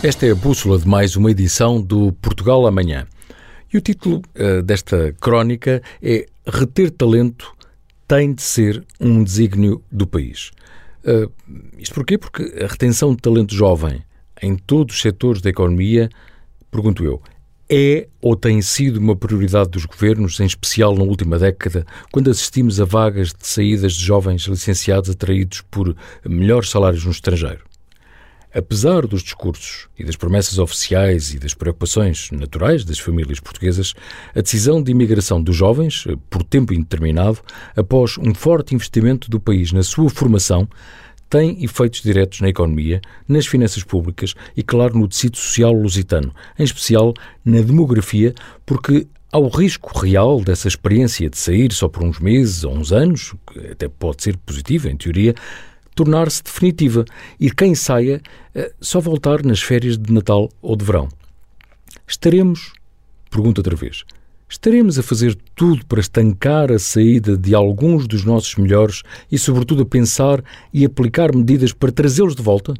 Esta é a bússola de mais uma edição do Portugal Amanhã. E o título uh, desta crónica é Reter talento tem de ser um desígnio do país. Uh, isto porquê? Porque a retenção de talento jovem em todos os setores da economia, pergunto eu, é ou tem sido uma prioridade dos governos, em especial na última década, quando assistimos a vagas de saídas de jovens licenciados atraídos por melhores salários no estrangeiro? Apesar dos discursos e das promessas oficiais e das preocupações naturais das famílias portuguesas, a decisão de imigração dos jovens, por tempo indeterminado, após um forte investimento do país na sua formação, tem efeitos diretos na economia, nas finanças públicas e, claro, no tecido social lusitano, em especial na demografia, porque há o risco real dessa experiência de sair só por uns meses ou uns anos, que até pode ser positiva, em teoria, tornar-se definitiva e quem saia eh, só voltar nas férias de Natal ou de verão. Estaremos, pergunto outra vez, estaremos a fazer tudo para estancar a saída de alguns dos nossos melhores e, sobretudo, a pensar e aplicar medidas para trazê-los de volta?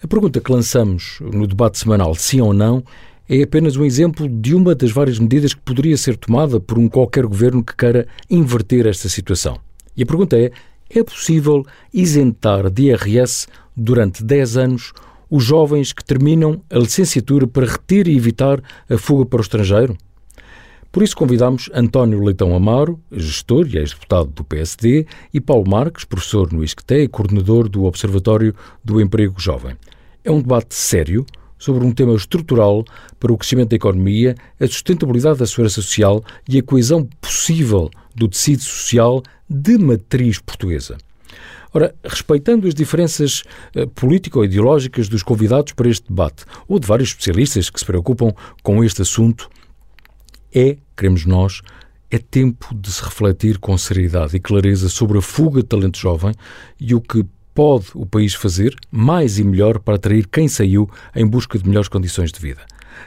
A pergunta que lançamos no debate semanal, sim ou não, é apenas um exemplo de uma das várias medidas que poderia ser tomada por um qualquer governo que queira inverter esta situação. E a pergunta é: é possível isentar de IRS durante 10 anos os jovens que terminam a licenciatura para reter e evitar a fuga para o estrangeiro? Por isso convidamos António Leitão Amaro, gestor e ex-deputado do PSD, e Paulo Marques, professor no ISCTE e coordenador do Observatório do Emprego Jovem. É um debate sério sobre um tema estrutural para o crescimento da economia, a sustentabilidade da segurança social e a coesão possível do tecido social de matriz portuguesa. Ora, respeitando as diferenças uh, político-ideológicas dos convidados para este debate, ou de vários especialistas que se preocupam com este assunto, é, queremos nós, é tempo de se refletir com seriedade e clareza sobre a fuga de talento jovem e o que pode o país fazer mais e melhor para atrair quem saiu em busca de melhores condições de vida.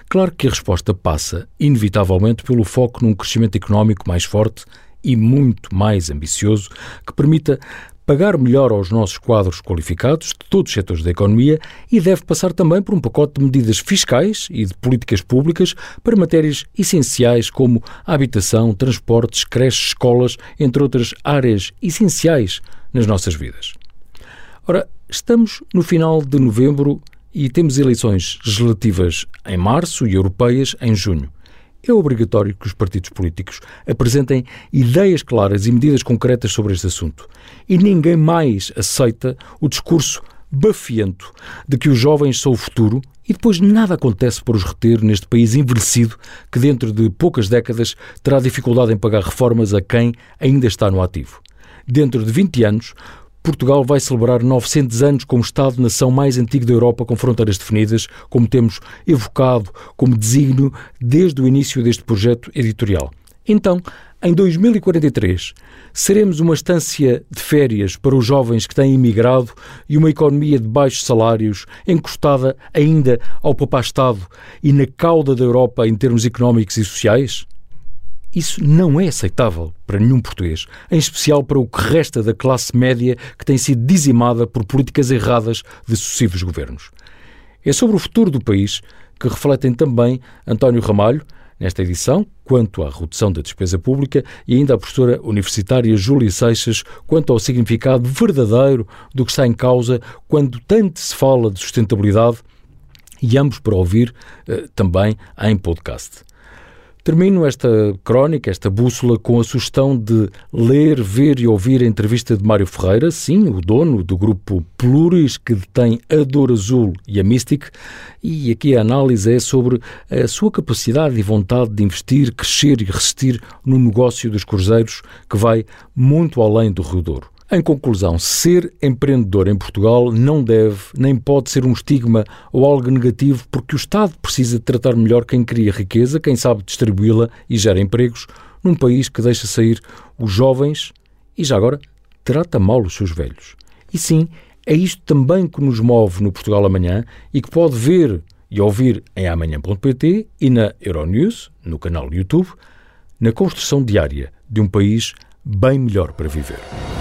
Claro que a resposta passa, inevitavelmente, pelo foco num crescimento económico mais forte e muito mais ambicioso que permita pagar melhor aos nossos quadros qualificados de todos os setores da economia e deve passar também por um pacote de medidas fiscais e de políticas públicas para matérias essenciais como habitação, transportes, creches, escolas, entre outras áreas essenciais nas nossas vidas. Ora, estamos no final de novembro e temos eleições legislativas em março e europeias em junho é obrigatório que os partidos políticos apresentem ideias claras e medidas concretas sobre este assunto. E ninguém mais aceita o discurso bafiento de que os jovens são o futuro e depois nada acontece para os reter neste país envelhecido que dentro de poucas décadas terá dificuldade em pagar reformas a quem ainda está no ativo. Dentro de 20 anos, Portugal vai celebrar 900 anos como Estado-nação mais antigo da Europa com fronteiras definidas, como temos evocado como desígnio desde o início deste projeto editorial. Então, em 2043, seremos uma estância de férias para os jovens que têm imigrado e uma economia de baixos salários, encostada ainda ao papá-Estado e na cauda da Europa em termos económicos e sociais? Isso não é aceitável para nenhum português, em especial para o que resta da classe média que tem sido dizimada por políticas erradas de sucessivos governos. É sobre o futuro do país que refletem também António Ramalho, nesta edição, quanto à redução da despesa pública, e ainda a professora universitária Júlia Seixas, quanto ao significado verdadeiro do que está em causa quando tanto se fala de sustentabilidade, e ambos para ouvir eh, também em podcast. Termino esta crónica, esta bússola, com a sugestão de ler, ver e ouvir a entrevista de Mário Ferreira, sim, o dono do grupo Pluris, que detém a Dor Azul e a Mystic, e aqui a análise é sobre a sua capacidade e vontade de investir, crescer e resistir no negócio dos cruzeiros, que vai muito além do Rio Douro. Em conclusão, ser empreendedor em Portugal não deve nem pode ser um estigma ou algo negativo, porque o Estado precisa tratar melhor quem cria riqueza, quem sabe distribuí-la e gera empregos, num país que deixa sair os jovens e já agora trata mal os seus velhos. E sim, é isto também que nos move no Portugal Amanhã e que pode ver e ouvir em amanhã.pt e na Euronews, no canal YouTube, na construção diária de um país bem melhor para viver.